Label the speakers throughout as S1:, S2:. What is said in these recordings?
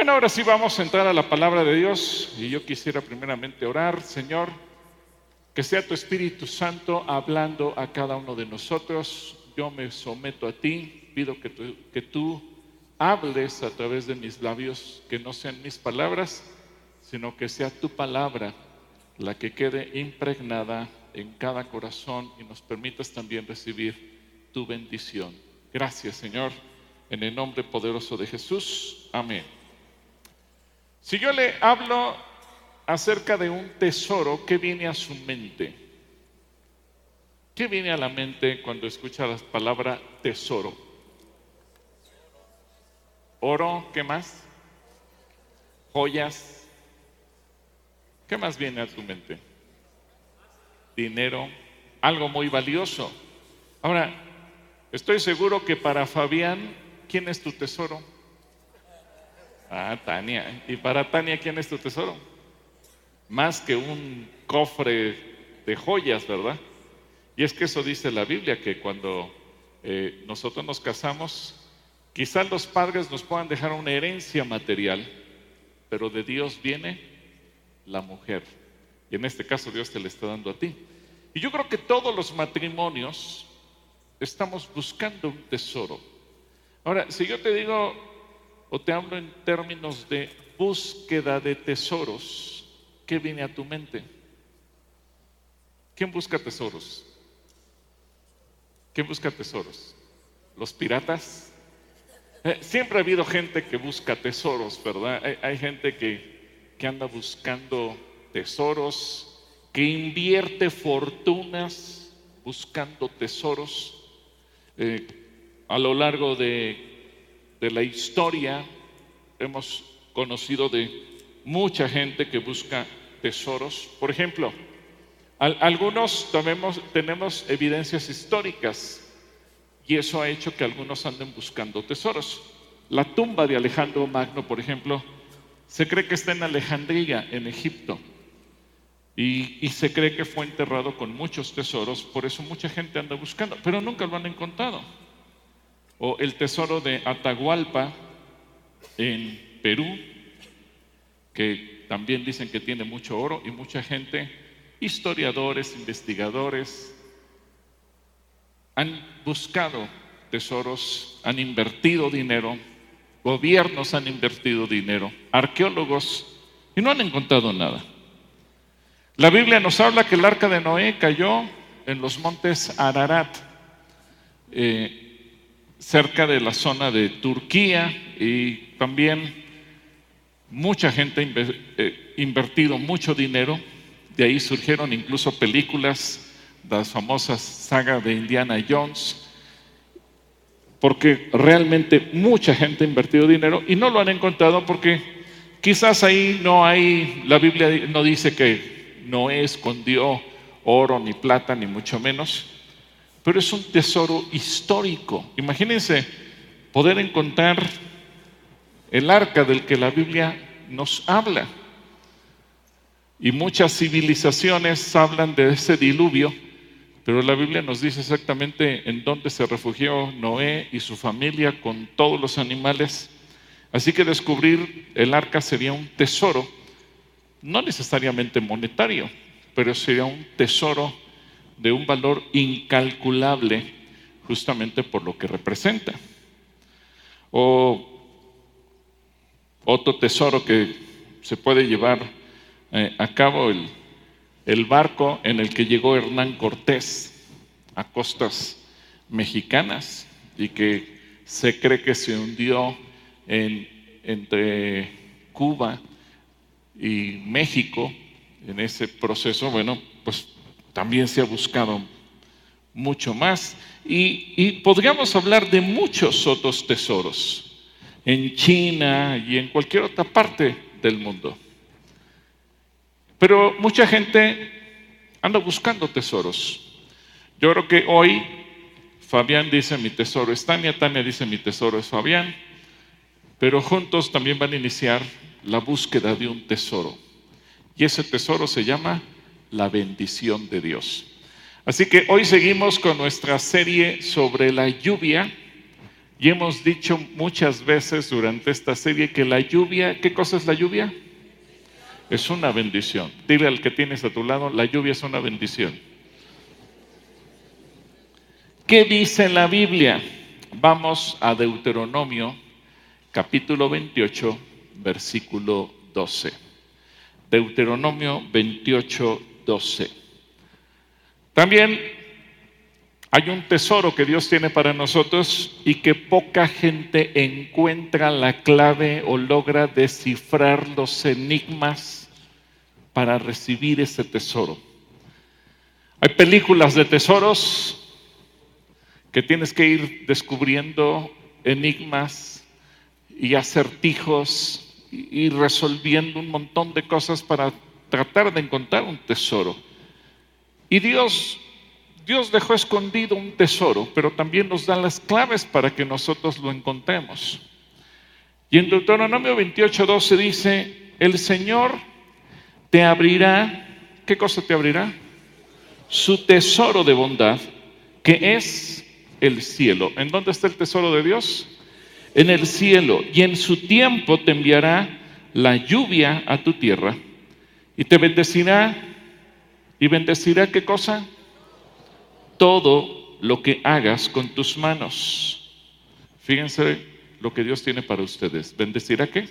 S1: Bueno, ahora sí vamos a entrar a la palabra de Dios y yo quisiera primeramente orar, Señor, que sea tu Espíritu Santo hablando a cada uno de nosotros. Yo me someto a ti, pido que que tú hables a través de mis labios, que no sean mis palabras, sino que sea tu palabra la que quede impregnada en cada corazón y nos permitas también recibir tu bendición. Gracias, Señor, en el nombre poderoso de Jesús. Amén. Si yo le hablo acerca de un tesoro, ¿qué viene a su mente? ¿Qué viene a la mente cuando escucha la palabra tesoro? Oro, ¿qué más? Joyas. ¿Qué más viene a tu mente? Dinero, algo muy valioso. Ahora, estoy seguro que para Fabián, ¿quién es tu tesoro? Ah, Tania. ¿Y para Tania quién es tu tesoro? Más que un cofre de joyas, ¿verdad? Y es que eso dice la Biblia, que cuando eh, nosotros nos casamos, quizás los padres nos puedan dejar una herencia material, pero de Dios viene la mujer. Y en este caso Dios te le está dando a ti. Y yo creo que todos los matrimonios estamos buscando un tesoro. Ahora, si yo te digo, o te hablo en términos de búsqueda de tesoros, ¿qué viene a tu mente? ¿Quién busca tesoros? ¿Quién busca tesoros? ¿Los piratas? Eh, siempre ha habido gente que busca tesoros, ¿verdad? Hay, gente que, que, anda buscando tesoros, que invierte fortunas buscando tesoros. Eh, a lo largo de de la historia hemos conocido de mucha gente que busca tesoros. Por ejemplo, algunos tenemos evidencias históricas y eso ha hecho que algunos anden buscando tesoros. La tumba de Alejandro Magno, por ejemplo, se cree que está en Alejandría, en Egipto, y, se cree que fue enterrado con muchos tesoros, por eso mucha gente anda buscando, pero nunca lo han encontrado o el tesoro de Atahualpa en Perú, que también dicen que tiene mucho oro y mucha gente, historiadores, investigadores, han buscado tesoros, han invertido dinero, gobiernos han invertido dinero, arqueólogos, y no han encontrado nada. La Biblia nos habla que el arca de Noé cayó en los montes Ararat. Eh, cerca de la zona de Turquía y también mucha gente ha eh, invertido mucho dinero. De ahí surgieron incluso películas, las famosas sagas de Indiana Jones, porque realmente mucha gente ha invertido dinero y no lo han encontrado porque quizás ahí no hay, la Biblia no dice que Noé escondió oro ni plata ni mucho menos, pero es un tesoro histórico. Imagínense poder encontrar el arca del que la Biblia nos habla. Y muchas civilizaciones hablan de ese diluvio, pero la Biblia nos dice exactamente en dónde se refugió Noé y su familia con todos los animales. Así que descubrir el arca sería un tesoro, no necesariamente monetario, pero sería un tesoro de un valor incalculable justamente por lo que representa. O otro tesoro que se puede llevar eh, a cabo, el, barco en el que llegó Hernán Cortés a costas mexicanas y que se cree que se hundió en, entre Cuba y México en ese proceso, bueno, pues también se ha buscado mucho más. Y, podríamos hablar de muchos otros tesoros en China y en cualquier otra parte del mundo. Pero mucha gente anda buscando tesoros. Yo creo que hoy Fabián dice mi tesoro es Tania, Tania dice mi tesoro es Fabián, pero juntos también van a iniciar la búsqueda de un tesoro. Y ese tesoro se llama la bendición de Dios. Así que hoy seguimos con nuestra serie sobre la lluvia Y hemos dicho muchas veces durante esta serie que la lluvia, ¿qué cosa es la lluvia? Es una bendición. Dile al que tienes a tu lado, la lluvia es una bendición. ¿Qué dice la Biblia? Vamos a Deuteronomio capítulo 28, versículo 12. Deuteronomio 28, 12. También hay un tesoro que Dios tiene para nosotros y que poca gente encuentra la clave o logra descifrar los enigmas para recibir ese tesoro. Hay películas de tesoros que tienes que ir descubriendo enigmas y acertijos y resolviendo un montón de cosas para tratar de encontrar un tesoro. Y Dios Dios dejó escondido un tesoro, pero también nos da las claves para que nosotros lo encontremos. Y en Deuteronomio 28, 12 dice, el Señor te abrirá, ¿qué cosa te abrirá? Su tesoro de bondad, que es el cielo. ¿En dónde está el tesoro de Dios? En el cielo. Y en su tiempo te enviará la lluvia a tu tierra y te bendecirá. ¿Y bendecirá qué cosa? todo lo que hagas con tus manos. Fíjense lo que Dios tiene para ustedes. ¿Bendecirá qué?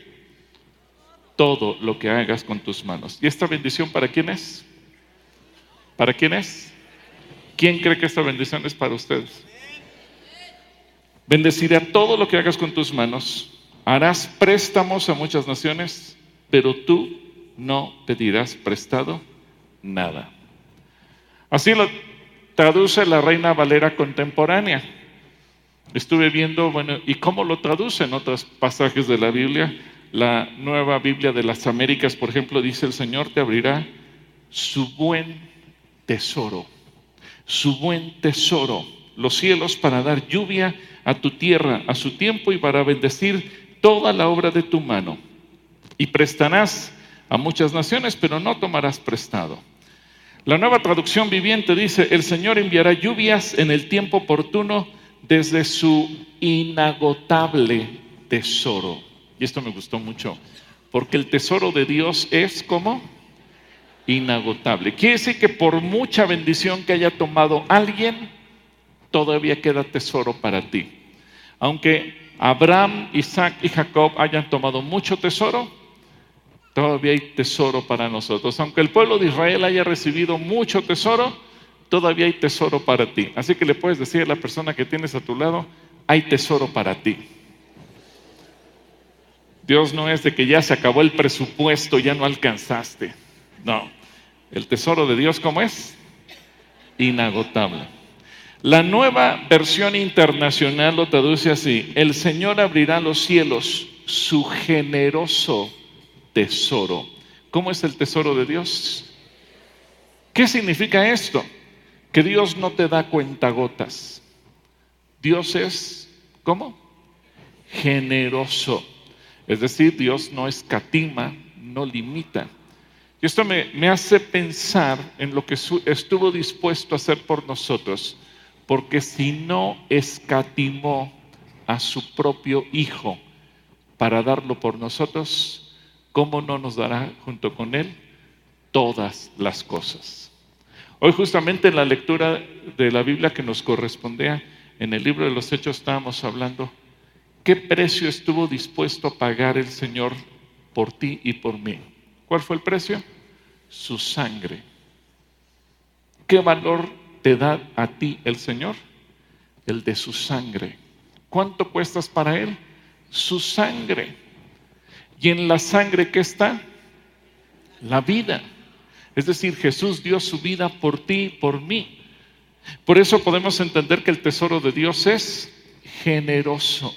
S1: Todo lo que hagas con tus manos. ¿Y esta bendición para quién es? ¿Para quién es? ¿Quién cree que esta bendición es para ustedes? Bendecirá todo lo que hagas con tus manos. Harás préstamos a muchas naciones, pero tú no pedirás prestado nada. Así lo traduce la Reina Valera contemporánea. Estuve viendo, bueno, ¿y cómo lo traduce en otros pasajes de la Biblia? La nueva Biblia de las Américas, por ejemplo, dice, el Señor te abrirá su buen tesoro, su buen tesoro, los cielos para dar lluvia a tu tierra a su tiempo y para bendecir toda la obra de tu mano. Y prestarás a muchas naciones, pero no tomarás prestado. La nueva traducción viviente dice, el Señor enviará lluvias en el tiempo oportuno desde su inagotable tesoro. Y esto me gustó mucho, porque el tesoro de Dios es como inagotable. Quiere decir que por mucha bendición que haya tomado alguien, todavía queda tesoro para ti. Aunque Abraham, Isaac y Jacob hayan tomado mucho tesoro, todavía hay tesoro para nosotros. Aunque el pueblo de Israel haya recibido mucho tesoro, todavía hay tesoro para ti. Así que le puedes decir a la persona que tienes a tu lado, hay tesoro para ti. Dios no es de que ya se acabó el presupuesto, ya no alcanzaste. No, el tesoro de Dios, ¿cómo es? Inagotable. La nueva versión internacional lo traduce así, el Señor abrirá los cielos, su generoso tesoro. ¿Cómo es el tesoro de Dios? ¿Qué significa esto? Que Dios no te da cuentagotas. Dios es, ¿cómo? Generoso. Es decir, Dios no escatima, no limita. Y esto me, me hace pensar en lo que estuvo dispuesto a hacer por nosotros, porque si no escatimó a su propio Hijo para darlo por nosotros, ¿cómo no nos dará junto con Él todas las cosas? Hoy justamente en la lectura de la Biblia que nos correspondía, en el libro de los Hechos estábamos hablando, ¿qué precio estuvo dispuesto a pagar el Señor por ti y por mí? ¿Cuál fue el precio? Su sangre. ¿Qué valor te da a ti el Señor? El de su sangre. ¿Cuánto cuestas para Él? Su sangre. Y en la sangre que está la vida. Es decir, Jesús dio su vida por ti y por mí. Por eso podemos entender que el tesoro de Dios es generoso.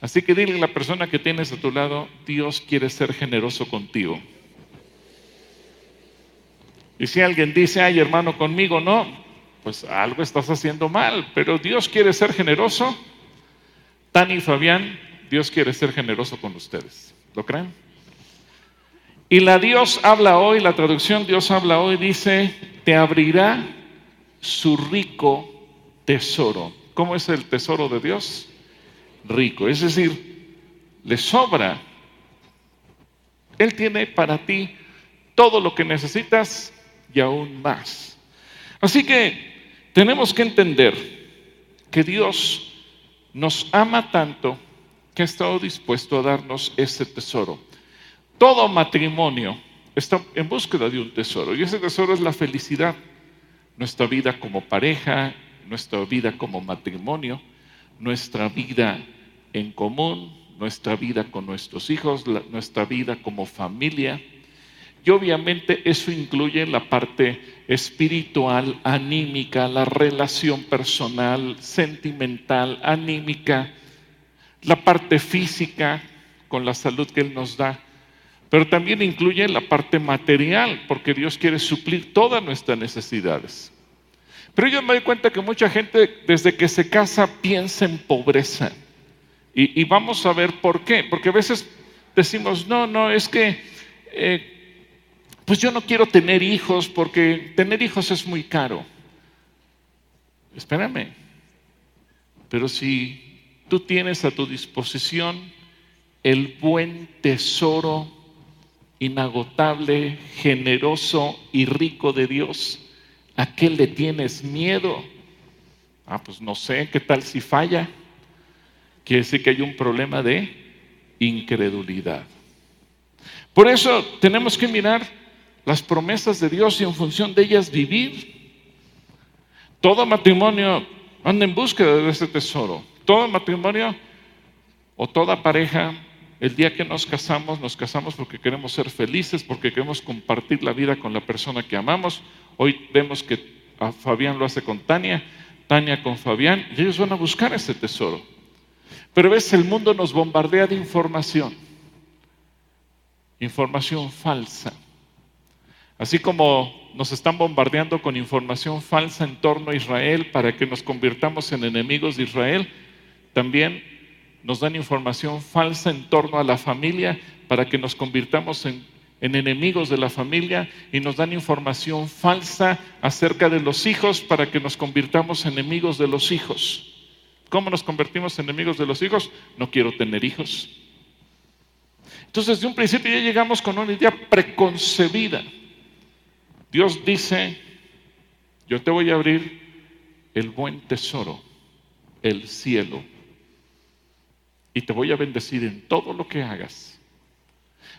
S1: Así que dile a la persona que tienes a tu lado, Dios quiere ser generoso contigo. Y si alguien dice, ay hermano, conmigo no, pues algo estás haciendo mal, pero Dios quiere ser generoso. Tani y Fabián, Dios quiere ser generoso con ustedes. ¿Lo creen? Y la Dios habla hoy, la traducción Dios habla hoy dice, te abrirá su rico tesoro. ¿Cómo es el tesoro de Dios? rico. Es decir, le sobra. Él tiene para ti todo lo que necesitas y aún más. Así que tenemos que entender que Dios nos ama tanto que ha estado dispuesto a darnos ese tesoro. Todo matrimonio está en búsqueda de un tesoro y ese tesoro es la felicidad, nuestra vida como pareja, nuestra vida como matrimonio, nuestra vida en común, nuestra vida con nuestros hijos, nuestra vida como familia. Y obviamente eso incluye la parte espiritual, anímica, la relación personal, sentimental, anímica, la parte física con la salud que Él nos da, pero también incluye la parte material, porque Dios quiere suplir todas nuestras necesidades. Pero yo me doy cuenta que mucha gente desde que se casa piensa en pobreza. Y, vamos a ver por qué. Porque a veces decimos, no, no, es que, eh, pues yo no quiero tener hijos porque tener hijos es muy caro. Espérame. Pero si tú tienes a tu disposición el buen tesoro inagotable, generoso y rico de Dios, ¿A qué le tienes miedo? Ah, pues no sé, ¿qué tal si falla? Quiere decir que hay un problema de incredulidad. Por eso tenemos que mirar las promesas de Dios y en función de ellas vivir. Todo matrimonio anda en búsqueda de ese tesoro. Todo matrimonio o toda pareja, el día que nos casamos, nos casamos porque queremos ser felices, porque queremos compartir la vida con la persona que amamos Hoy vemos que Fabián lo hace con Tania, Tania con Fabián, y ellos van a buscar ese tesoro. Pero ves, el mundo nos bombardea de información, información falsa. Así como nos están bombardeando con información falsa en torno a Israel para que nos convirtamos en enemigos de Israel, también nos dan información falsa en torno a la familia para que nos convirtamos en en enemigos de la familia y nos dan información falsa acerca de los hijos para que nos convirtamos en enemigos de los hijos. ¿Cómo nos convertimos en enemigos de los hijos? No quiero tener hijos. Entonces, de un principio ya llegamos con una idea preconcebida. Dios dice, yo te voy a abrir el buen tesoro, el cielo, y te voy a bendecir en todo lo que hagas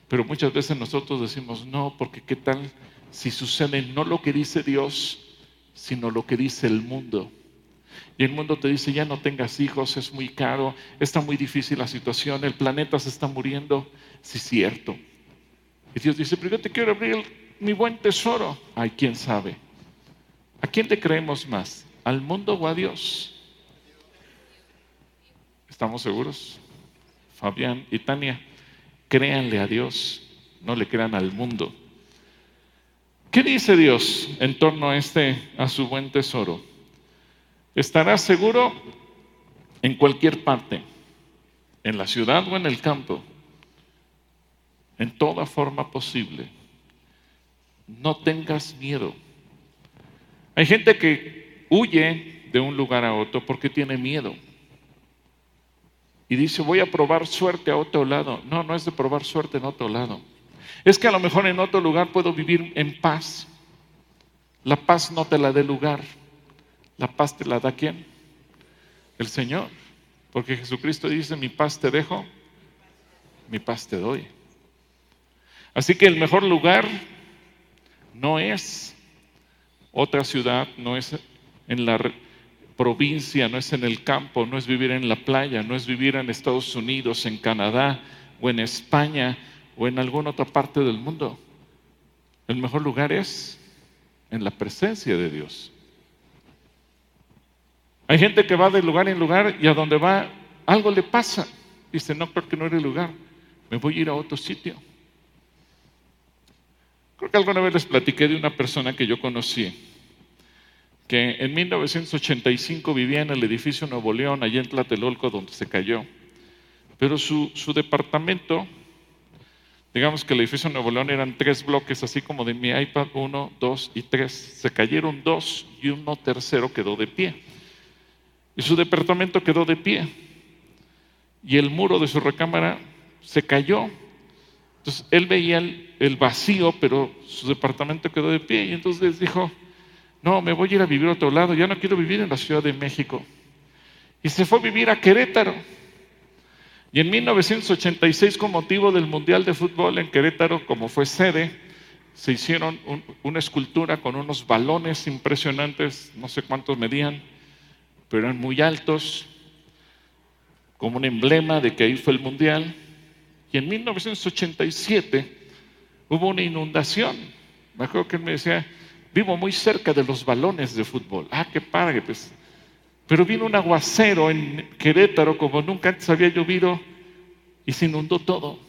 S1: pero muchas veces nosotros decimos, no, porque qué tal si sucede no lo que dice Dios, sino lo que dice el mundo. Y el mundo te dice, ya no tengas hijos, es muy caro, está muy difícil la situación, el planeta se está muriendo. Sí, cierto. Y Dios dice, pero yo te quiero abrir mi buen tesoro. Ay, quién sabe. ¿A quién le creemos más? ¿Al mundo o a Dios? ¿Estamos seguros? Fabián y Tania. Créanle a Dios, no le crean al mundo. ¿Qué dice Dios en torno a este, a su buen tesoro? Estarás seguro en cualquier parte, en la ciudad o en el campo, en toda forma posible. No tengas miedo. Hay gente que huye de un lugar a otro porque tiene miedo y dice, voy a probar suerte a otro lado. No, no es de probar suerte en otro lado. Es que a lo mejor en otro lugar puedo vivir en paz. La paz no te la dé lugar. La paz te la da quién? El Señor. Porque Jesucristo dice, mi paz te dejo, mi paz te doy. Así que el mejor lugar no es otra ciudad, no es en la provincia, no es en el campo, no es vivir en la playa, no es vivir en Estados Unidos, en Canadá o en España o en alguna otra parte del mundo. El mejor lugar es en la presencia de Dios. Hay gente que va de lugar en lugar y a donde va algo le pasa. Dice, no, porque no era el lugar, me voy a ir a otro sitio. Creo que alguna vez les platiqué de una persona que yo conocí que en 1985 vivía en el edificio Nuevo León, allá en Tlatelolco, donde se cayó. Pero su, su departamento, digamos que el edificio Nuevo León eran tres bloques, así como de mi iPad, uno, dos y tres. Se cayeron dos y uno tercero quedó de pie. Y su departamento quedó de pie. y el muro de su recámara se cayó. Entonces él veía el, vacío, pero su departamento quedó de pie y entonces dijo, no, me voy a ir a vivir a otro lado, ya no quiero vivir en la Ciudad de México. Y se fue a vivir a Querétaro. Y en 1986, con motivo del Mundial de Fútbol en Querétaro, como fue sede, se hicieron una escultura con unos balones impresionantes, no sé cuántos medían, pero eran muy altos, como un emblema de que ahí fue el Mundial. Y en 1987 hubo una inundación. Me acuerdo que él me decía, vivo muy cerca de los balones de fútbol. Ah, qué padre, pues. Pero vino un aguacero en Querétaro como nunca antes había llovido y se inundó todo.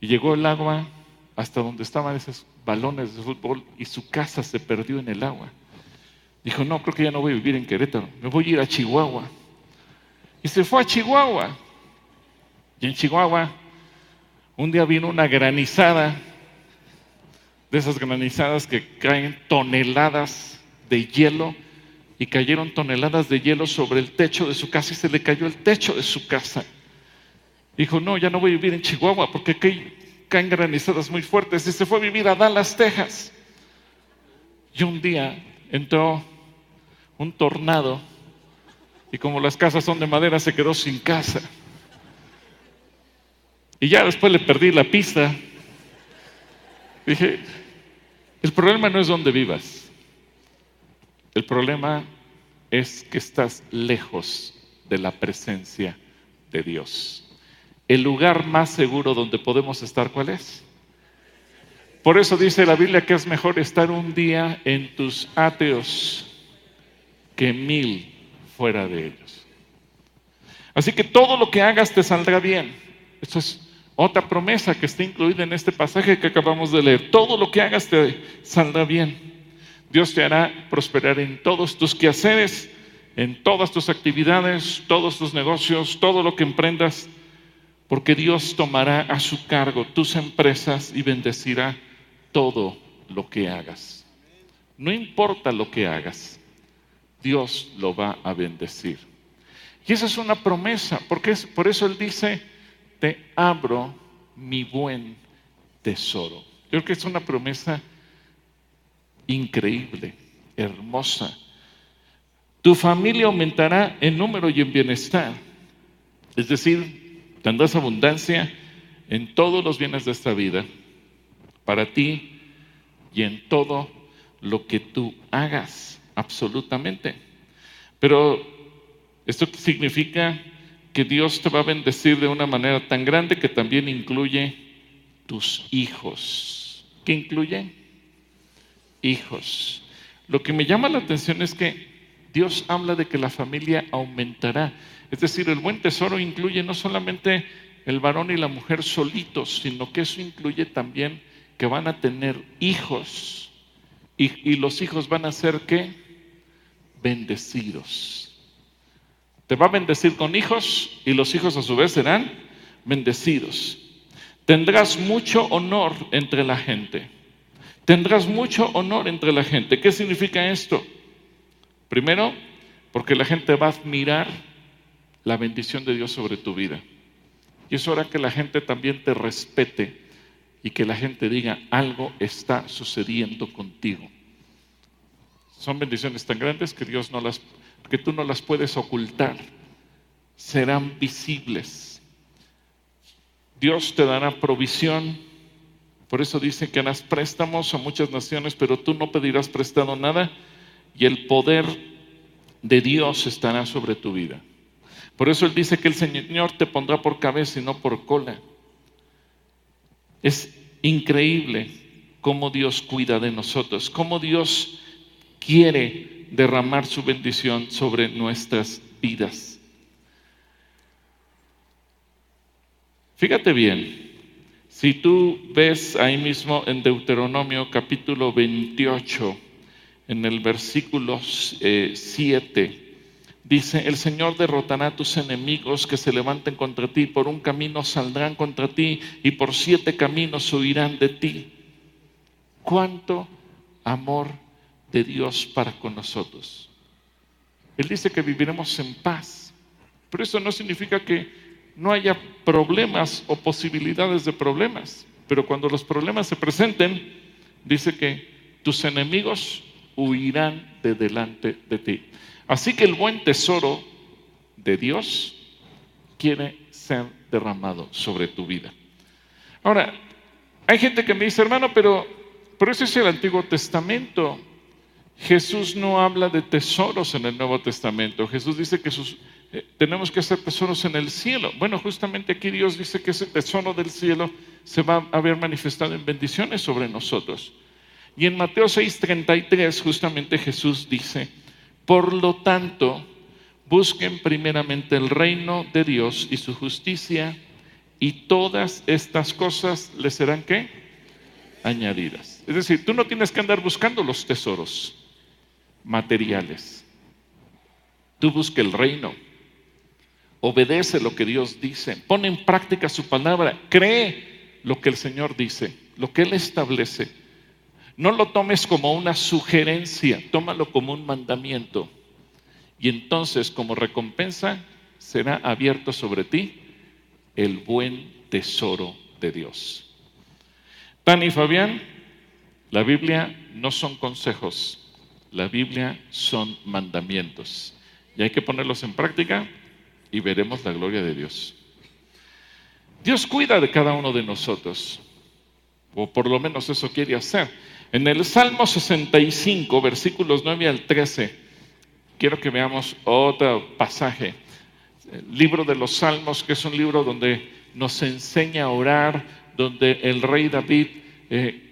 S1: Y llegó el agua hasta donde estaban esos balones de fútbol y su casa se perdió en el agua. Dijo, no, creo que ya no voy a vivir en Querétaro, me voy a ir a Chihuahua. Y se fue a Chihuahua. Y en Chihuahua, un día vino una granizada, de esas granizadas que caen toneladas de hielo, y cayeron toneladas de hielo sobre el techo de su casa y se le cayó el techo de su casa. Dijo, no, ya no voy a vivir en Chihuahua porque aquí caen granizadas muy fuertes y se fue a vivir a Dallas, Texas. Y un día entró un tornado y como las casas son de madera se quedó sin casa. Y ya después le perdí la pista. Dije, el problema no es donde vivas. El problema es que estás lejos de la presencia de Dios el lugar más seguro donde podemos estar, ¿cuál es? Por eso dice la Biblia que es mejor estar un día en tus ateos que mil fuera de ellos. Así que todo lo que hagas te saldrá bien. Eso es otra promesa que está incluida en este pasaje que acabamos de leer. Todo lo que hagas te saldrá bien. Dios te hará prosperar en todos tus quehaceres, en todas tus actividades, todos tus negocios, todo lo que emprendas porque Dios tomará a su cargo tus empresas y bendecirá todo lo que hagas. No importa lo que hagas, Dios lo va a bendecir. Y esa es una promesa, porque es, por eso Él dice, te abro mi buen tesoro. Yo creo que es una promesa increíble, hermosa. Tu familia aumentará en número y en bienestar. Es decir, Tendrás abundancia en todos los bienes de esta vida, para ti y en todo lo que tú hagas, absolutamente. Pero esto significa que Dios te va a bendecir de una manera tan grande que también incluye tus hijos. ¿Qué incluye? Hijos. Lo que me llama la atención es que Dios habla de que la familia aumentará. Es decir, el buen tesoro incluye no solamente el varón y la mujer solitos, sino que eso incluye también que van a tener hijos. Y, los hijos van a ser qué? Bendecidos. Te va a bendecir con hijos y los hijos a su vez serán bendecidos. Tendrás mucho honor entre la gente. Tendrás mucho honor entre la gente. ¿Qué significa esto? Primero, porque la gente va a admirar la bendición de Dios sobre tu vida. Y es hora que la gente también te respete y que la gente diga, algo está sucediendo contigo. Son bendiciones tan grandes que Dios no las, que tú no las puedes ocultar. Serán visibles. Dios te dará provisión. Por eso dice que harás préstamos a muchas naciones, pero tú no pedirás prestado nada y el poder de Dios estará sobre tu vida. Por eso Él dice que el Señor te pondrá por cabeza y no por cola. Es increíble cómo Dios cuida de nosotros, cómo Dios quiere derramar su bendición sobre nuestras vidas. Fíjate bien, si tú ves ahí mismo en Deuteronomio capítulo 28, en el versículo 7, eh, Dice, el Señor derrotará a tus enemigos que se levanten contra ti, por un camino saldrán contra ti y por siete caminos huirán de ti. ¿Cuánto amor de Dios para con nosotros? Él dice que viviremos en paz. Pero eso no significa que no haya problemas o posibilidades de problemas. Pero cuando los problemas se presenten, dice que tus enemigos huirán de delante de ti. Así que el buen tesoro de Dios quiere ser derramado sobre tu vida. Ahora, hay gente que me dice, hermano, pero, pero ese es el Antiguo Testamento. Jesús no habla de tesoros en el Nuevo Testamento. Jesús dice que eh, tenemos que hacer tesoros en el cielo. Bueno, justamente aquí Dios dice que ese tesoro del cielo se va a ver manifestado en bendiciones sobre nosotros. Y en Mateo 6:33 justamente Jesús dice, por lo tanto, busquen primeramente el reino de Dios y su justicia y todas estas cosas les serán qué? Añadidas. Es decir, tú no tienes que andar buscando los tesoros materiales. Tú busca el reino. Obedece lo que Dios dice. Pone en práctica su palabra. Cree lo que el Señor dice, lo que Él establece. No lo tomes como una sugerencia, tómalo como un mandamiento. Y entonces como recompensa será abierto sobre ti el buen tesoro de Dios. Tani y Fabián, la Biblia no son consejos, la Biblia son mandamientos. Y hay que ponerlos en práctica y veremos la gloria de Dios. Dios cuida de cada uno de nosotros, o por lo menos eso quiere hacer. En el Salmo 65, versículos 9 al 13, quiero que veamos otro pasaje. El libro de los Salmos, que es un libro donde nos enseña a orar, donde el rey David eh,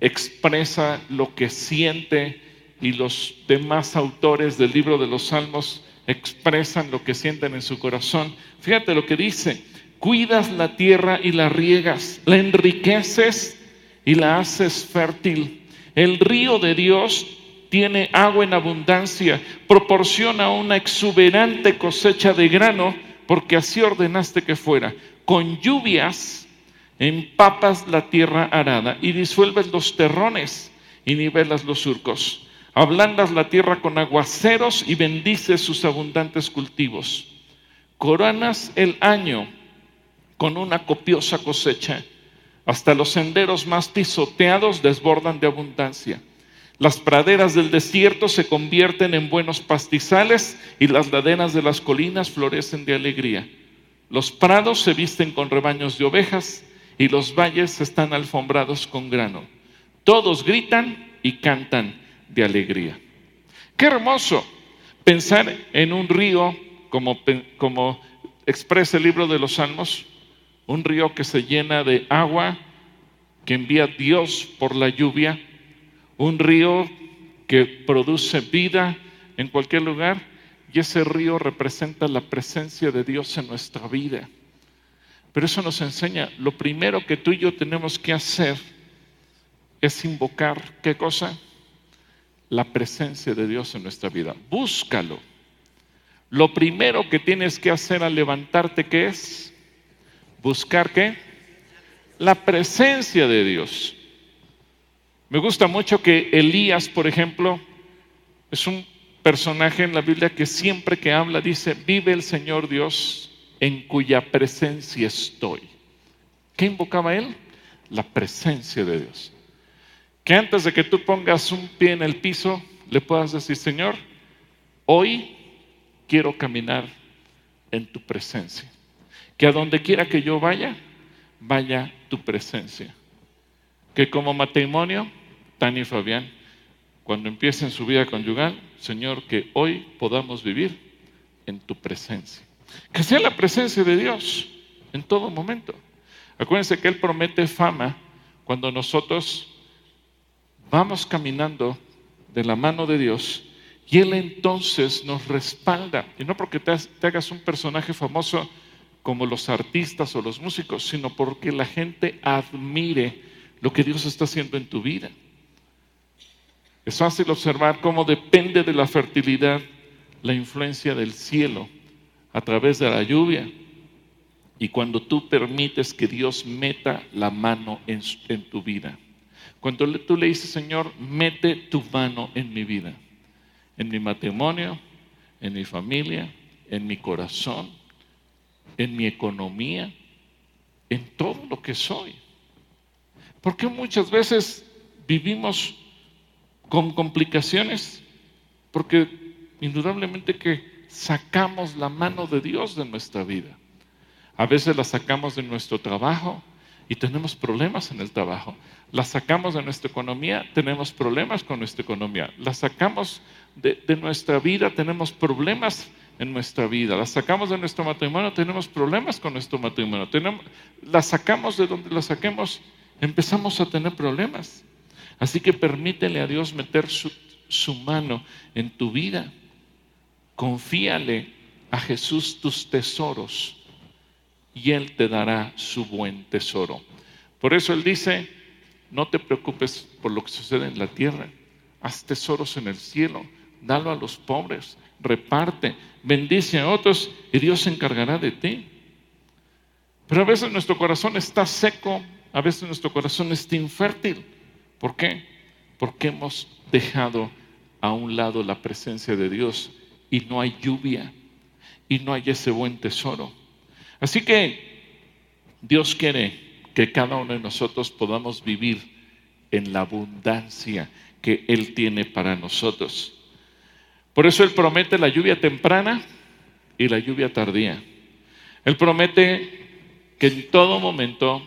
S1: expresa lo que siente y los demás autores del libro de los Salmos expresan lo que sienten en su corazón. Fíjate lo que dice, cuidas la tierra y la riegas, la enriqueces y la haces fértil. El río de Dios tiene agua en abundancia, proporciona una exuberante cosecha de grano, porque así ordenaste que fuera. Con lluvias empapas la tierra arada y disuelves los terrones y nivelas los surcos. Ablandas la tierra con aguaceros y bendices sus abundantes cultivos. Coronas el año con una copiosa cosecha hasta los senderos más pisoteados desbordan de abundancia. Las praderas del desierto se convierten en buenos pastizales y las ladenas de las colinas florecen de alegría. Los prados se visten con rebaños de ovejas y los valles están alfombrados con grano. Todos gritan y cantan de alegría. Qué hermoso pensar en un río como, como expresa el libro de los Salmos, un río que se llena de agua que envía Dios por la lluvia, un río que produce vida en cualquier lugar y ese río representa la presencia de Dios en nuestra vida. Pero eso nos enseña, lo primero que tú y yo tenemos que hacer es invocar, ¿qué cosa? La presencia de Dios en nuestra vida. Búscalo. Lo primero que tienes que hacer al levantarte, ¿qué es? buscar qué? La presencia de Dios. Me gusta mucho que Elías, por ejemplo, es un personaje en la Biblia que siempre que habla dice, vive el Señor Dios en cuya presencia estoy. ¿Qué invocaba él? La presencia de Dios. Que antes de que tú pongas un pie en el piso, le puedas decir, Señor, hoy quiero caminar en tu presencia que a donde quiera que yo vaya, vaya tu presencia. Que como matrimonio, Tania y Fabián, cuando empiecen su vida conyugal, Señor, que hoy podamos vivir en tu presencia. Que sea la presencia de Dios en todo momento. Acuérdense que Él promete fama cuando nosotros vamos caminando de la mano de Dios y Él entonces nos respalda. Y no porque te, hagas un personaje famoso como los artistas o los músicos, sino porque la gente admire lo que Dios está haciendo en tu vida. Es fácil observar cómo depende de la fertilidad la influencia del cielo a través de la lluvia. Y cuando tú permites que Dios meta la mano en, tu vida. Cuando tú le dices, Señor, mete tu mano en mi vida, en mi matrimonio, en mi familia, en mi corazón, en mi economía, en todo lo que soy. Porque muchas veces vivimos con complicaciones? Porque indudablemente que sacamos la mano de Dios de nuestra vida. A veces la sacamos de nuestro trabajo y tenemos problemas en el trabajo. La sacamos de nuestra economía, tenemos problemas con nuestra economía. La sacamos de, nuestra vida, tenemos problemas en nuestra vida. La sacamos de nuestro matrimonio, tenemos problemas con nuestro matrimonio. Tenemos, la sacamos de donde la saquemos, empezamos a tener problemas. Así que permítele a Dios meter su, su mano en tu vida. Confíale a Jesús tus tesoros y Él te dará su buen tesoro. Por eso Él dice, no te preocupes por lo que sucede en la tierra, haz tesoros en el cielo, dalo a los pobres, reparte, bendice a otros y Dios se encargará de ti. Pero a veces nuestro corazón está seco, a veces nuestro corazón está infértil. ¿Por qué? Porque hemos dejado a un lado la presencia de Dios y no hay lluvia y no hay ese buen tesoro. Así que Dios quiere que cada uno de nosotros podamos vivir en la abundancia que Él tiene para nosotros. Por eso Él promete la lluvia temprana y la lluvia tardía. Él promete que en todo momento,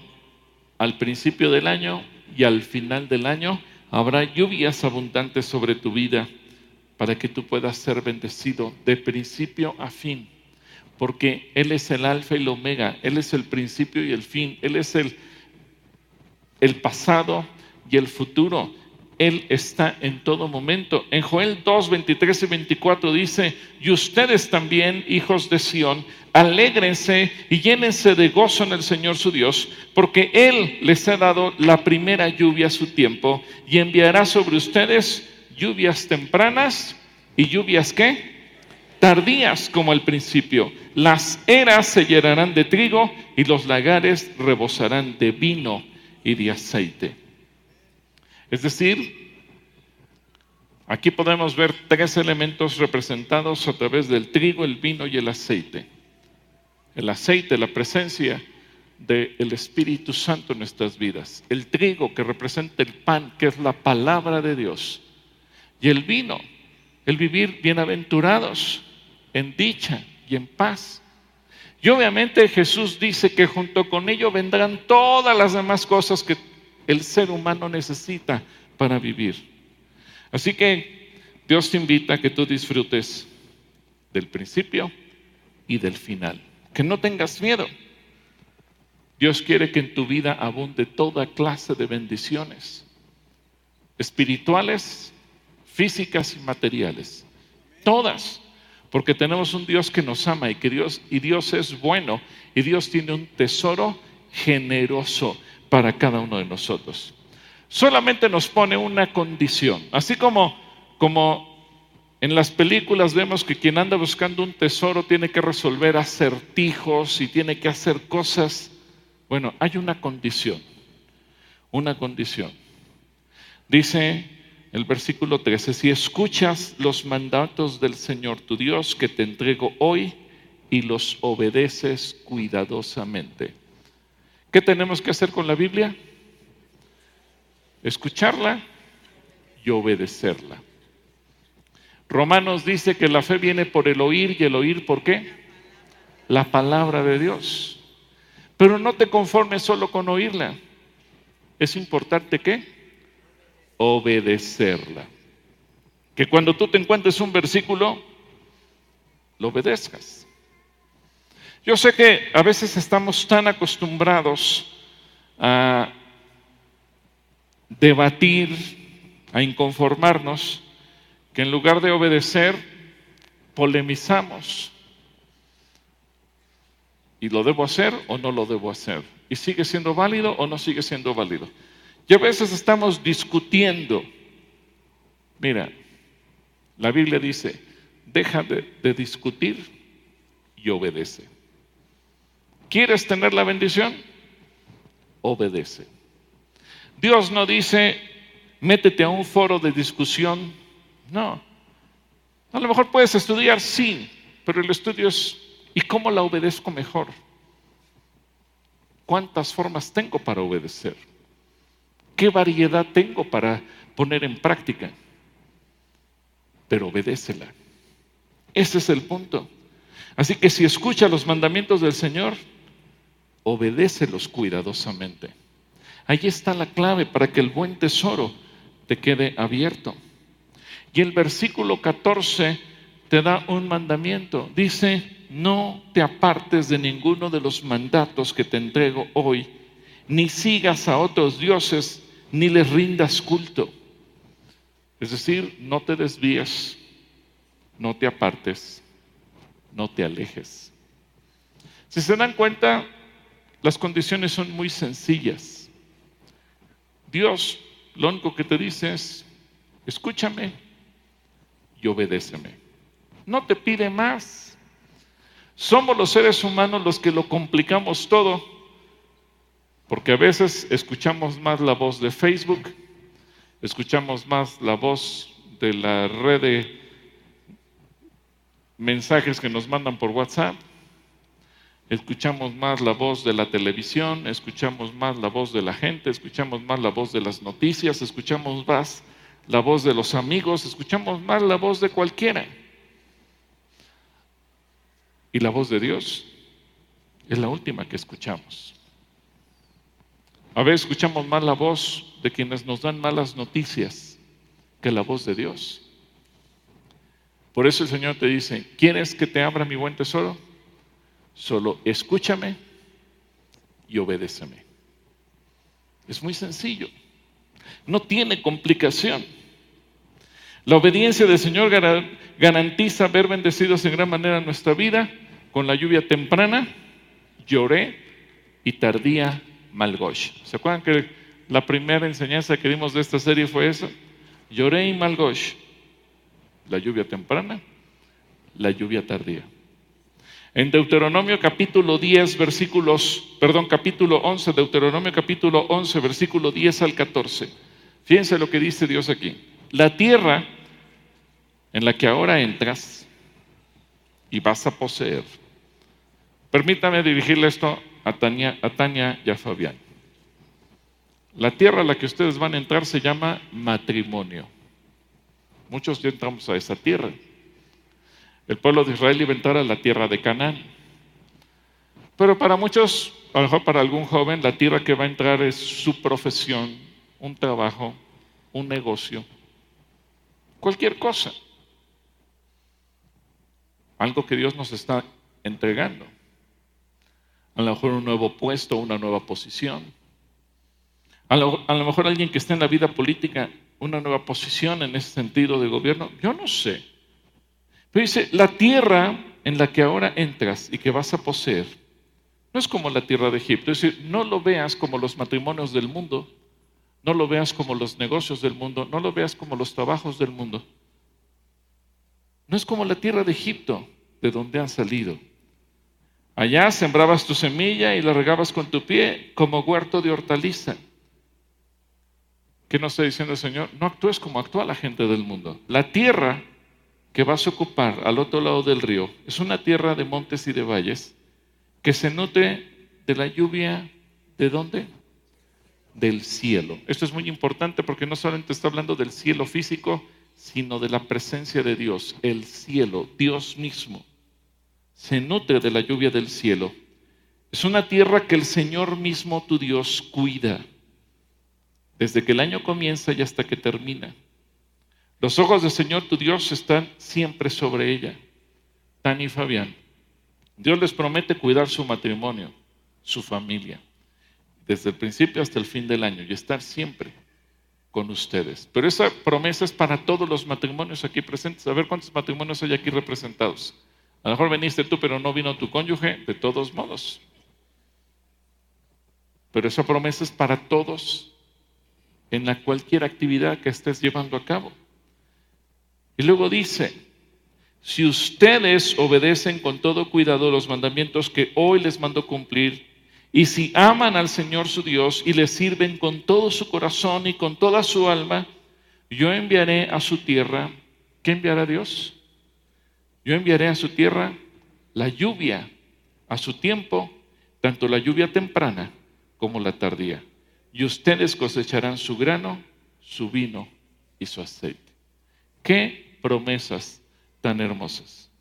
S1: al principio del año y al final del año, habrá lluvias abundantes sobre tu vida para que tú puedas ser bendecido de principio a fin porque Él es el alfa y el omega, Él es el principio y el fin, Él es el, el pasado y el futuro. Él está en todo momento. En Joel 2, 23 y 24 dice, y ustedes también, hijos de Sión, alégrense y llénense de gozo en el Señor su Dios, porque Él les ha dado la primera lluvia a su tiempo y enviará sobre ustedes lluvias tempranas y lluvias qué? tardías como al principio. Las eras se llenarán de trigo y los lagares rebosarán de vino y de aceite. Es decir, aquí podemos ver tres elementos representados a través del trigo, el vino y el aceite. El aceite, la presencia del Espíritu Santo en nuestras vidas. El trigo que representa el pan, que es la palabra de Dios. Y el vino, el vivir bienaventurados en dicha y en paz. Y obviamente Jesús dice que junto con ello vendrán todas las demás cosas que el ser humano necesita para vivir. Así que Dios te invita a que tú disfrutes del principio y del final. Que no tengas miedo. Dios quiere que en tu vida abunde toda clase de bendiciones, espirituales, físicas y materiales. Todas porque tenemos un Dios que nos ama y que Dios y Dios es bueno y Dios tiene un tesoro generoso para cada uno de nosotros. Solamente nos pone una condición, así como como en las películas vemos que quien anda buscando un tesoro tiene que resolver acertijos y tiene que hacer cosas. Bueno, hay una condición, una condición. Dice el versículo 13, si escuchas los mandatos del Señor tu Dios que te entrego hoy y los obedeces cuidadosamente. ¿Qué tenemos que hacer con la Biblia? Escucharla y obedecerla. Romanos dice que la fe viene por el oír y el oír por qué? La palabra de Dios. Pero no te conformes solo con oírla. Es importante que obedecerla. Que cuando tú te encuentres un versículo, lo obedezcas. Yo sé que a veces estamos tan acostumbrados a debatir, a inconformarnos, que en lugar de obedecer, polemizamos. ¿Y lo debo hacer o no lo debo hacer? ¿Y sigue siendo válido o no sigue siendo válido? Y a veces estamos discutiendo. Mira, la Biblia dice, deja de, discutir y obedece. ¿Quieres tener la bendición? Obedece. Dios no dice, métete a un foro de discusión. No. A lo mejor puedes estudiar, sí, pero el estudio es, ¿y cómo la obedezco mejor? ¿Cuántas formas tengo para obedecer? ¿Qué variedad tengo para poner en práctica? Pero obedécela. Ese es el punto. Así que si escucha los mandamientos del Señor, obedécelos cuidadosamente. Ahí está la clave para que el buen tesoro te quede abierto. Y el versículo 14 te da un mandamiento. Dice, no te apartes de ninguno de los mandatos que te entrego hoy, ni sigas a otros dioses, ni les rindas culto. Es decir, no te desvíes, no te apartes, no te alejes. Si se dan cuenta, las condiciones son muy sencillas. Dios lo único que te dice es, escúchame y obedéceme. No te pide más. Somos los seres humanos los que lo complicamos todo, porque a veces escuchamos más la voz de Facebook, escuchamos más la voz de la red de mensajes que nos mandan por WhatsApp, escuchamos más la voz de la televisión, escuchamos más la voz de la gente, escuchamos más la voz de las noticias, escuchamos más la voz de los amigos, escuchamos más la voz de cualquiera. Y la voz de Dios es la última que escuchamos. A veces escuchamos más la voz de quienes nos dan malas noticias que la voz de Dios. Por eso el Señor te dice, ¿quieres que te abra mi buen tesoro? Solo escúchame y obedéceme. Es muy sencillo. No tiene complicación. La obediencia del Señor garantiza ver bendecidos en gran manera nuestra vida con la lluvia temprana, lloré y tardía malgosh. ¿Se acuerdan que la primera enseñanza que dimos de esta serie fue eso? Lloré y malgosh. La lluvia temprana, la lluvia tardía. En Deuteronomio capítulo 10, versículos, perdón, capítulo 11, Deuteronomio capítulo 11, versículo 10 al 14. Fíjense lo que dice Dios aquí. La tierra en la que ahora entras y vas a poseer. Permítame dirigirle esto a Tania, a Tania y a Fabián. La tierra a la que ustedes van a entrar se llama matrimonio. Muchos ya entramos a esa tierra. El pueblo de Israel iba a entrar a la tierra de Canaán. Pero para muchos, a lo mejor para algún joven, la tierra que va a entrar es su profesión, un trabajo, un negocio, cualquier cosa. Algo que Dios nos está entregando. A lo mejor un nuevo puesto, una nueva posición. A lo, mejor alguien que está en la vida política, una nueva posición en ese sentido de gobierno. Yo no sé. Pero dice, la tierra en la que ahora entras y que vas a poseer, no es como la tierra de Egipto. Es decir, no lo veas como los matrimonios del mundo, no lo veas como los negocios del mundo, no lo veas como los trabajos del mundo. No es como la tierra de Egipto, de donde han salido. Allá sembrabas tu semilla y la regabas con tu pie como huerto de hortaliza. ¿Qué nos está diciendo el Señor? No actúes como actúa la gente del mundo. La tierra que vas a ocupar al otro lado del río es una tierra de montes y de valles que se nutre de la lluvia, ¿de dónde? Del cielo. Esto es muy importante porque no solamente está hablando del cielo físico, sino de la presencia de Dios, el cielo, Dios mismo. Se nutre de la lluvia del cielo. Es una tierra que el Señor mismo, tu Dios, cuida. Desde que el año comienza y hasta que termina. Los ojos del Señor tu Dios están siempre sobre ella. Tani y Fabián. Dios les promete cuidar su matrimonio, su familia, desde el principio hasta el fin del año y estar siempre con ustedes. Pero esa promesa es para todos los matrimonios aquí presentes. A ver cuántos matrimonios hay aquí representados. A lo mejor viniste tú, pero no vino tu cónyuge, de todos modos. Pero esa promesa es para todos en la cualquier actividad que estés llevando a cabo. Y luego dice, si ustedes obedecen con todo cuidado los mandamientos que hoy les mando cumplir, y si aman al Señor su Dios y le sirven con todo su corazón y con toda su alma, yo enviaré a su tierra, ¿qué enviará Dios? Yo enviaré a su tierra la lluvia a su tiempo, tanto la lluvia temprana como la tardía. Y ustedes cosecharán su grano, su vino y su aceite. Qué promesas tan hermosas.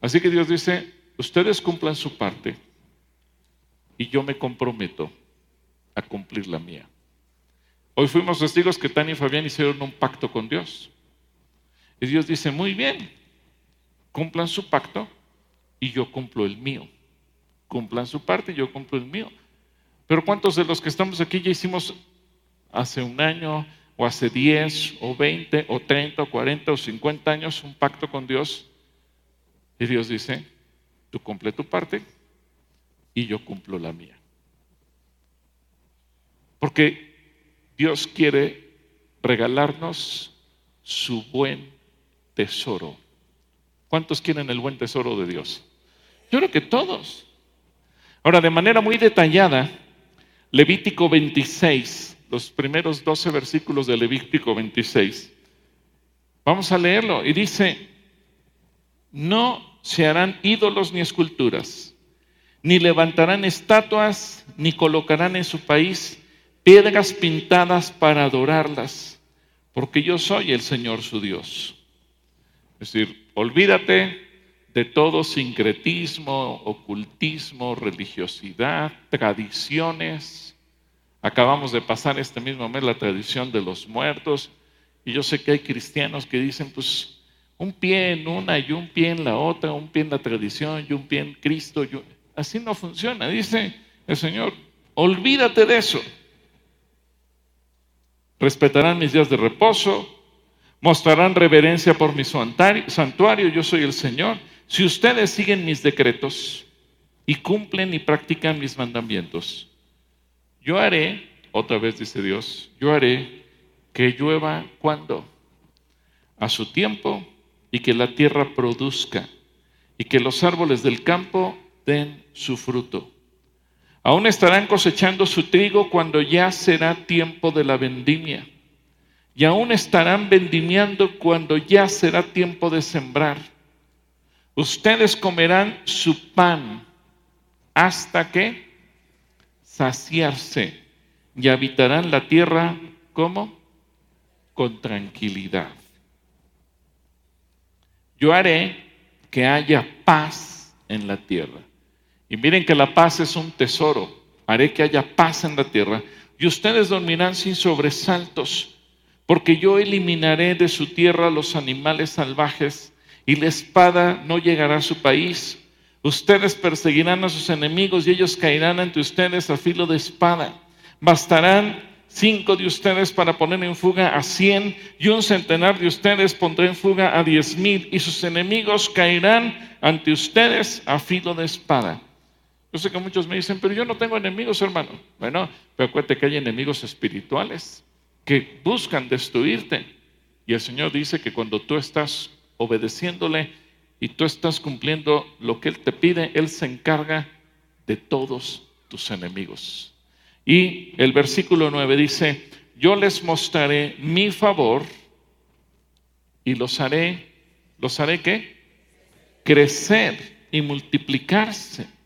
S1: Así que Dios dice, ustedes cumplan su parte y yo me comprometo a cumplir la mía. Hoy fuimos testigos que Tania y Fabián hicieron un pacto con Dios. Y Dios dice, muy bien, cumplan su pacto y yo cumplo el mío. Cumplan su parte y yo cumplo el mío. Pero ¿cuántos de los que estamos aquí ya hicimos hace un año o hace 10 o 20 o 30 o 40 o 50 años un pacto con Dios? Y Dios dice, tú cumple tu parte y yo cumplo la mía. Porque Dios quiere regalarnos su buen tesoro. ¿Cuántos quieren el buen tesoro de Dios? Yo creo que todos. Ahora, de manera muy detallada, Levítico 26, los primeros 12 versículos de Levítico 26. Vamos a leerlo. Y dice, no se harán ídolos ni esculturas, ni levantarán estatuas, ni colocarán en su país piedras pintadas para adorarlas, porque yo soy el Señor su Dios. Es decir, olvídate de todo sincretismo, ocultismo, religiosidad, tradiciones. Acabamos de pasar este mismo mes la tradición de los muertos y yo sé que hay cristianos que dicen, pues, un pie en una y un pie en la otra, un pie en la tradición y un pie en Cristo. Así no funciona, dice el Señor, olvídate de eso respetarán mis días de reposo, mostrarán reverencia por mi santuario, yo soy el Señor. Si ustedes siguen mis decretos y cumplen y practican mis mandamientos, yo haré, otra vez dice Dios, yo haré que llueva cuando? A su tiempo y que la tierra produzca y que los árboles del campo den su fruto Aún estarán cosechando su trigo cuando ya será tiempo de la vendimia. Y aún estarán vendimiando cuando ya será tiempo de sembrar. Ustedes comerán su pan hasta que saciarse y habitarán la tierra como con tranquilidad. Yo haré que haya paz en la tierra. Y miren que la paz es un tesoro. Haré que haya paz en la tierra. Y ustedes dormirán sin sobresaltos, porque yo eliminaré de su tierra los animales salvajes y la espada no llegará a su país. Ustedes perseguirán a sus enemigos y ellos caerán ante ustedes a filo de espada. Bastarán cinco de ustedes para poner en fuga a cien y un centenar de ustedes pondré en fuga a diez mil y sus enemigos caerán ante ustedes a filo de espada. Yo sé que muchos me dicen, pero yo no tengo enemigos, hermano. Bueno, pero acuérdate que hay enemigos espirituales que buscan destruirte. Y el Señor dice que cuando tú estás obedeciéndole y tú estás cumpliendo lo que Él te pide, Él se encarga de todos tus enemigos. Y el versículo 9 dice, yo les mostraré mi favor y los haré, los haré qué? Crecer y multiplicarse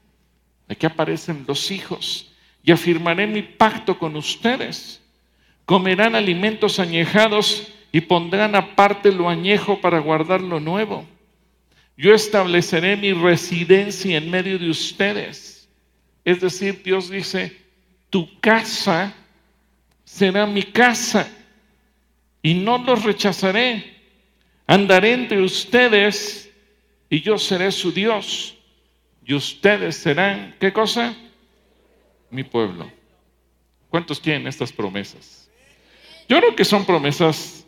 S1: Aquí aparecen los hijos. Y afirmaré mi pacto con ustedes. Comerán alimentos añejados y pondrán aparte lo añejo para guardar lo nuevo. Yo estableceré mi residencia en medio de ustedes. Es decir, Dios dice, tu casa será mi casa y no los rechazaré. Andaré entre ustedes y yo seré su Dios y ustedes serán, ¿qué cosa? Mi pueblo. ¿Cuántos tienen estas promesas? Yo creo que son promesas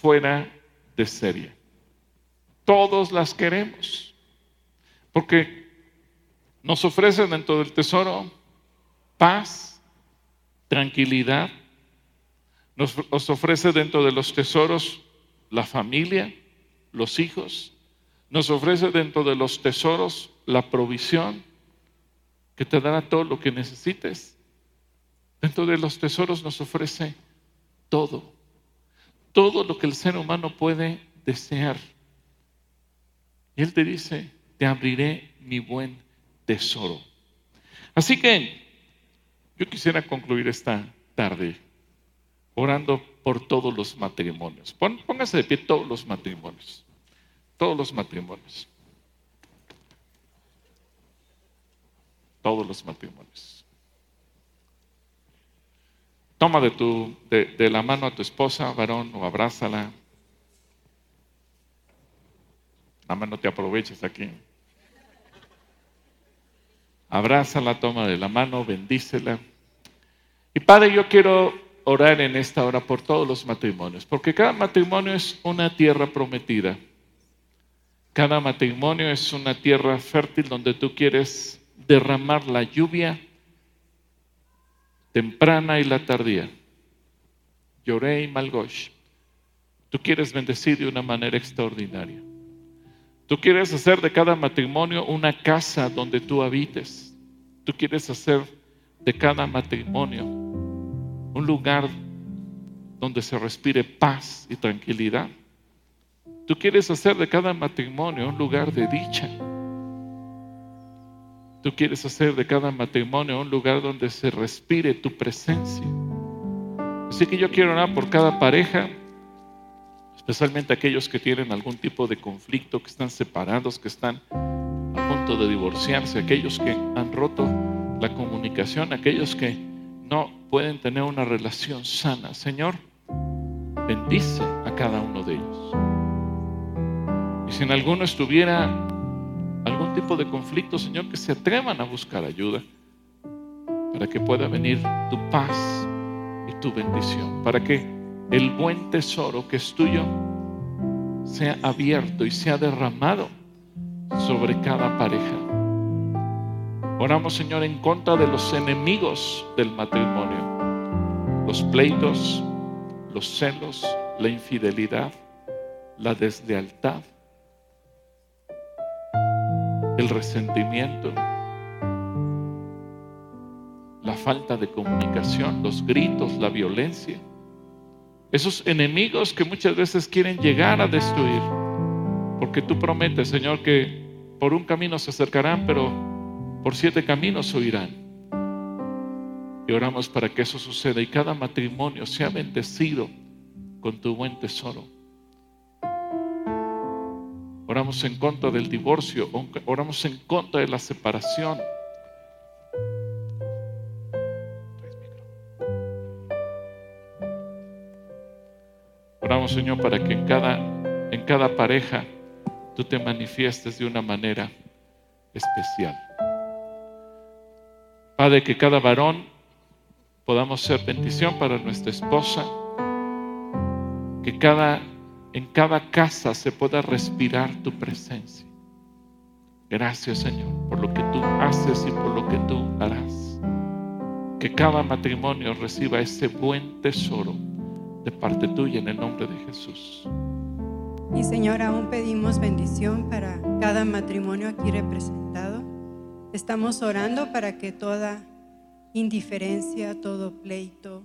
S1: fuera de serie. Todos las queremos. Porque nos ofrecen dentro del tesoro paz, tranquilidad. Nos, nos ofrece dentro de los tesoros la familia, los hijos. Nos ofrece dentro de los tesoros la provisión, que te dará todo lo que necesites. Dentro de los tesoros nos ofrece todo, todo lo que el ser humano puede desear. Y Él te dice, te abriré mi buen tesoro. Así que yo quisiera concluir esta tarde orando por todos los matrimonios. Póngase de pie todos los matrimonios. Todos los matrimonios. Todos los matrimonios. Toma de, tu, de, la mano a tu esposa, varón, o abrázala. Nada más no te aproveches aquí. Abrázala, toma de la mano, bendícela. Y Padre, yo quiero orar en esta hora por todos los matrimonios, porque cada matrimonio es una tierra prometida. Cada matrimonio es una tierra fértil donde tú quieres derramar la lluvia temprana y la tardía. Lloré y Malgosh. Tú quieres bendecir de una manera extraordinaria. Tú quieres hacer de cada matrimonio una casa donde tú habites. Tú quieres hacer de cada matrimonio un lugar donde se respire paz y tranquilidad. Tú quieres hacer de cada matrimonio un lugar de dicha. Tú quieres hacer de cada matrimonio un lugar donde se respire tu presencia. Así que yo quiero orar por cada pareja, especialmente aquellos que tienen algún tipo de conflicto, que están separados, que están a punto de divorciarse, aquellos que han roto la comunicación, aquellos que no pueden tener una relación sana. Señor, bendice a cada uno de ellos. Y si en alguno estuviera algún tipo de conflicto, Señor, que se atrevan a buscar ayuda para que pueda venir tu paz y tu bendición, para que el buen tesoro que es tuyo sea abierto y sea derramado sobre cada pareja. Oramos, Señor, en contra de los enemigos del matrimonio, los pleitos, los celos, la infidelidad, la deslealtad, el resentimiento, la falta de comunicación, los gritos, la violencia. Esos enemigos que muchas veces quieren llegar a destruir. Porque tú prometes, Señor, que por un camino se acercarán, pero por siete caminos huirán. Y oramos para que eso suceda y cada matrimonio sea bendecido con tu buen tesoro. Oramos en contra del divorcio, oramos en contra de la separación. Oramos, Señor, para que en cada, en cada pareja tú te manifiestes de una manera especial. Padre, que cada varón podamos ser bendición para nuestra esposa, que cada en cada casa se pueda respirar tu presencia. Gracias Señor por lo que tú haces y por lo que tú harás. Que cada matrimonio reciba ese buen tesoro de parte tuya en el nombre de Jesús.
S2: Y Señor, aún pedimos bendición para cada matrimonio aquí representado. Estamos orando para que toda indiferencia, todo pleito,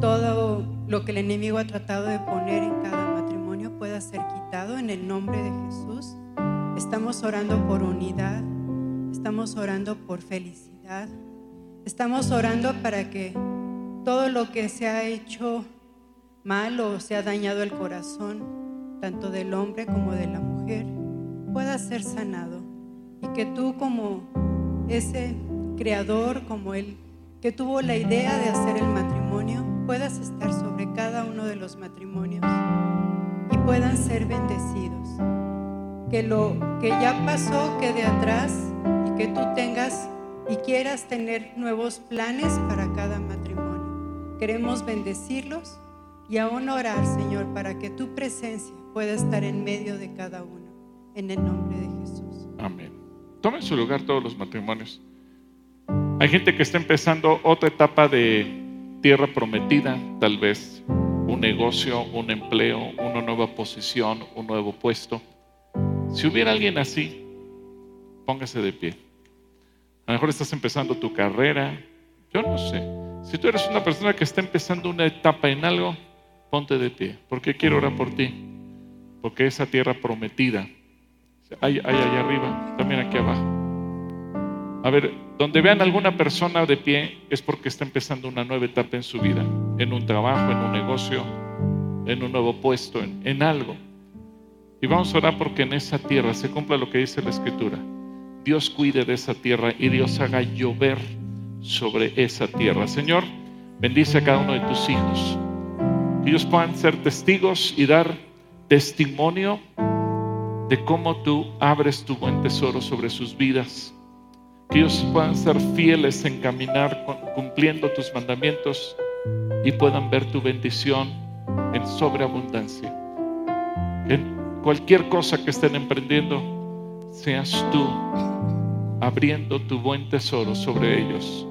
S2: todo lo que el enemigo ha tratado de poner en cada matrimonio pueda ser quitado en el nombre de Jesús. Estamos orando por unidad, estamos orando por felicidad, estamos orando para que todo lo que se ha hecho mal o se ha dañado el corazón, tanto del hombre como de la mujer, pueda ser sanado y que tú como ese creador, como el que tuvo la idea de hacer el matrimonio, puedas estar sobre cada uno de los matrimonios y puedan ser bendecidos. Que lo que ya pasó quede atrás y que tú tengas y quieras tener nuevos planes para cada matrimonio. Queremos bendecirlos y aún orar, Señor, para que tu presencia pueda estar en medio de cada uno. En el nombre de Jesús.
S1: Amén. Tomen su lugar todos los matrimonios. Hay gente que está empezando otra etapa de tierra prometida, tal vez un negocio, un empleo, una nueva posición, un nuevo puesto. Si hubiera alguien así, póngase de pie. A lo mejor estás empezando tu carrera, yo no sé. Si tú eres una persona que está empezando una etapa en algo, ponte de pie, porque quiero orar por ti, porque esa tierra prometida Hay, hay allá arriba, también aquí abajo. A ver, donde vean alguna persona de pie es porque está empezando una nueva etapa en su vida, en un trabajo, en un negocio, en un nuevo puesto, en, algo. Y vamos a orar porque en esa tierra se cumpla lo que dice la Escritura. Dios cuide de esa tierra y Dios haga llover sobre esa tierra. Señor, bendice a cada uno de tus hijos. Que ellos puedan ser testigos y dar testimonio de cómo tú abres tu buen tesoro sobre sus vidas. Que ellos puedan ser fieles en caminar cumpliendo tus mandamientos y puedan ver tu bendición en sobreabundancia. En cualquier cosa que estén emprendiendo, seas tú abriendo tu buen tesoro sobre ellos.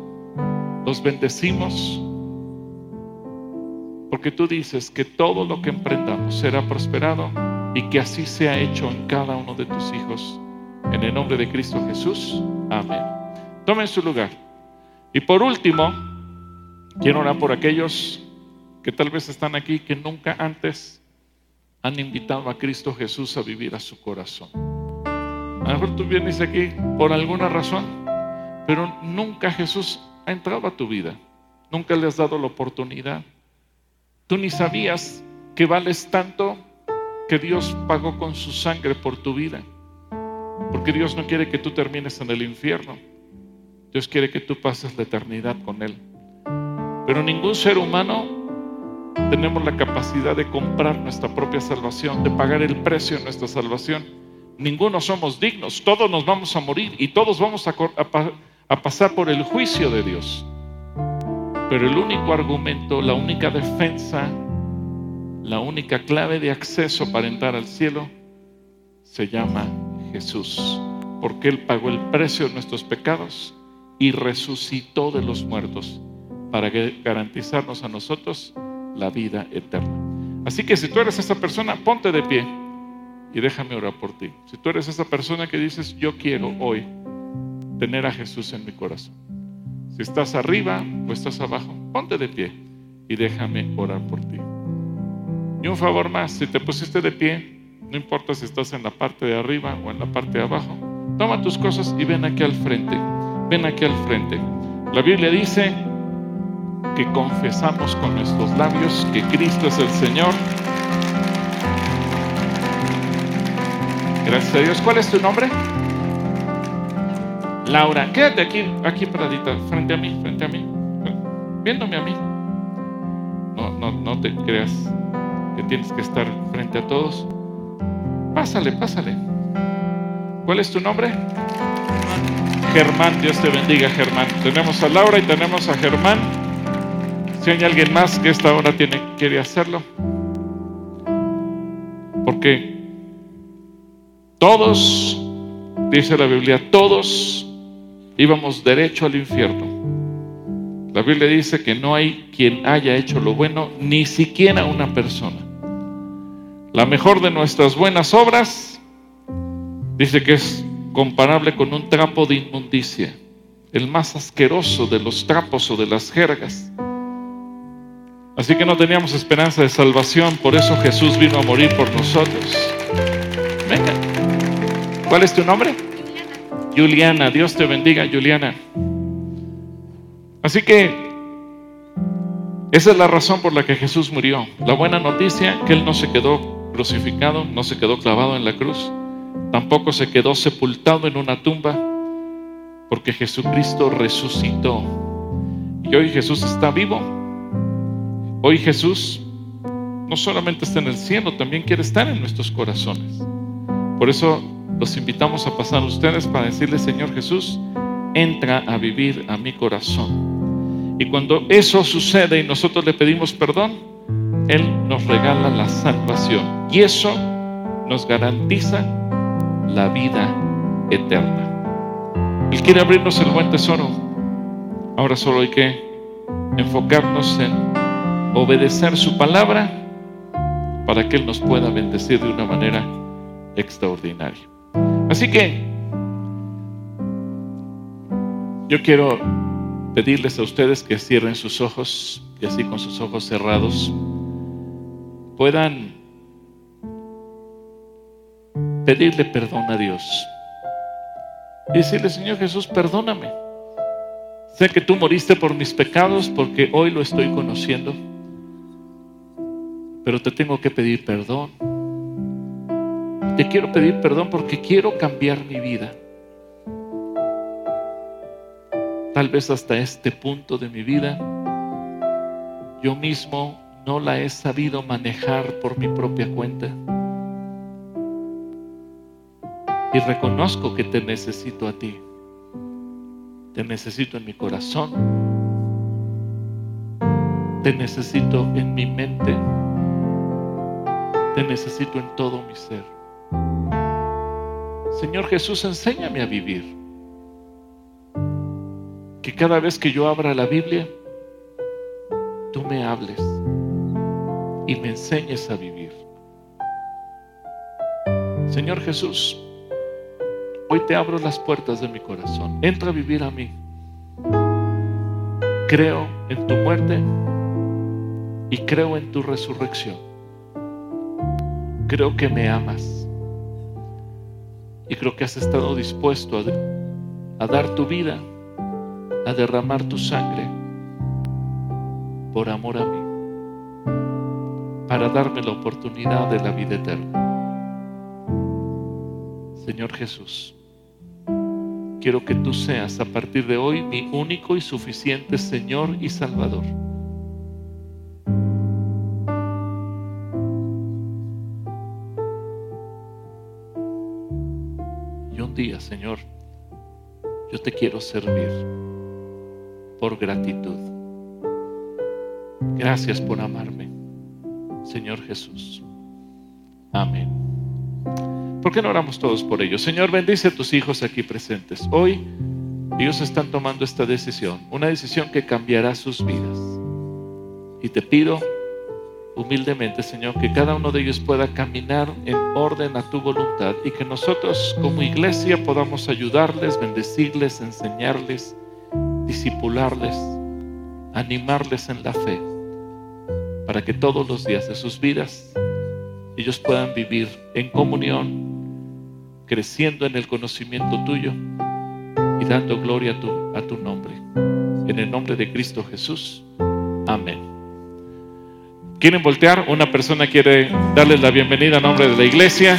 S1: Los bendecimos porque tú dices que todo lo que emprendamos será prosperado y que así sea hecho en cada uno de tus hijos. En el nombre de Cristo Jesús. Amén. Tomen su lugar. Y por último, quiero orar por aquellos que tal vez están aquí que nunca antes han invitado a Cristo Jesús a vivir a su corazón. A lo mejor tú vienes aquí por alguna razón, pero nunca Jesús ha entrado a tu vida. Nunca le has dado la oportunidad. Tú ni sabías que vales tanto que Dios pagó con su sangre por tu vida. Porque Dios no quiere que tú termines en el infierno. Dios quiere que tú pases la eternidad con Él. Pero ningún ser humano tenemos la capacidad de comprar nuestra propia salvación, de pagar el precio de nuestra salvación. Ninguno somos dignos, todos nos vamos a morir y todos vamos a, a pasar por el juicio de Dios. Pero el único argumento, la única defensa, la única clave de acceso para entrar al cielo se llama Jesús, porque Él pagó el precio de nuestros pecados y resucitó de los muertos para garantizarnos a nosotros la vida eterna. Así que si tú eres esa persona, ponte de pie y déjame orar por ti. Si tú eres esa persona que dices, yo quiero hoy tener a Jesús en mi corazón. Si estás arriba o estás abajo, ponte de pie y déjame orar por ti. Y un favor más, si te pusiste de pie, no importa si estás en la parte de arriba o en la parte de abajo, toma tus cosas y ven aquí al frente. Ven aquí al frente. La Biblia dice que confesamos con nuestros labios que Cristo es el Señor. Gracias a Dios. ¿Cuál es tu nombre? Laura, quédate aquí, aquí paradita, frente a mí, frente a mí, viéndome a mí. No, no, no te creas que tienes que estar frente a todos. Pásale, pásale. ¿Cuál es tu nombre? Germán, Dios te bendiga, Germán. Tenemos a Laura y tenemos a Germán. Si hay alguien más que esta hora tiene, quiere hacerlo. Porque todos, dice la Biblia, todos íbamos derecho al infierno. La Biblia dice que no hay quien haya hecho lo bueno, ni siquiera una persona. La mejor de nuestras buenas obras dice que es comparable con un trapo de inmundicia, el más asqueroso de los trapos o de las jergas. Así que no teníamos esperanza de salvación, por eso Jesús vino a morir por nosotros. Venga. ¿Cuál es tu nombre? Juliana. Juliana, Dios te bendiga, Juliana. Así que esa es la razón por la que Jesús murió. La buena noticia, que Él no se quedó crucificado, no se quedó clavado en la cruz, tampoco se quedó sepultado en una tumba, porque Jesucristo resucitó. Y hoy Jesús está vivo Hoy Jesús no solamente está en el cielo, también quiere estar en nuestros corazones. Por eso los invitamos a pasar a ustedes para decirle, Señor Jesús, entra a vivir a mi corazón. Y cuando eso sucede y nosotros le pedimos perdón, Él nos regala la salvación. Y eso nos garantiza la vida eterna. Él quiere abrirnos el buen tesoro. Ahora solo hay que enfocarnos en obedecer su palabra para que Él nos pueda bendecir de una manera extraordinaria. Así que yo quiero pedirles a ustedes que cierren sus ojos y así con sus ojos cerrados puedan pedirle perdón a Dios. Y decirle, Señor Jesús, perdóname. Sé que tú moriste por mis pecados porque hoy lo estoy conociendo. Pero te tengo que pedir perdón. Te quiero pedir perdón porque quiero cambiar mi vida. Tal vez hasta este punto de mi vida yo mismo no la he sabido manejar por mi propia cuenta. Y reconozco que te necesito a ti. Te necesito en mi corazón. Te necesito en mi mente. Te necesito en todo mi ser. Señor Jesús, enséñame a vivir. Que cada vez que yo abra la Biblia, tú me hables y me enseñes a vivir. Señor Jesús, hoy te abro las puertas de mi corazón. Entra a vivir a mí. Creo en tu muerte y creo en tu resurrección. Creo que me amas y creo que has estado dispuesto a, a dar tu vida, a derramar tu sangre por amor a mí para darme la oportunidad de la vida eterna. Señor Jesús, quiero que tú seas a partir de hoy mi único y suficiente Señor y Salvador. Y un día, Señor, yo te quiero servir por gratitud. Gracias por amarme. Señor Jesús. Amén. ¿Por qué no oramos todos por ellos? Señor, bendice a tus hijos aquí presentes. Hoy ellos están tomando esta decisión, una decisión que cambiará sus vidas. Y te pido humildemente, Señor, que cada uno de ellos pueda caminar en orden a tu voluntad y que nosotros como iglesia podamos ayudarles, bendecirles, enseñarles, disipularles, animarles en la fe para que todos los días de sus vidas ellos puedan vivir en comunión, creciendo en el conocimiento tuyo y dando gloria a tu, a tu nombre. En el nombre de Cristo Jesús. Amén. ¿Quieren voltear? Una persona quiere darles la bienvenida a nombre de la iglesia.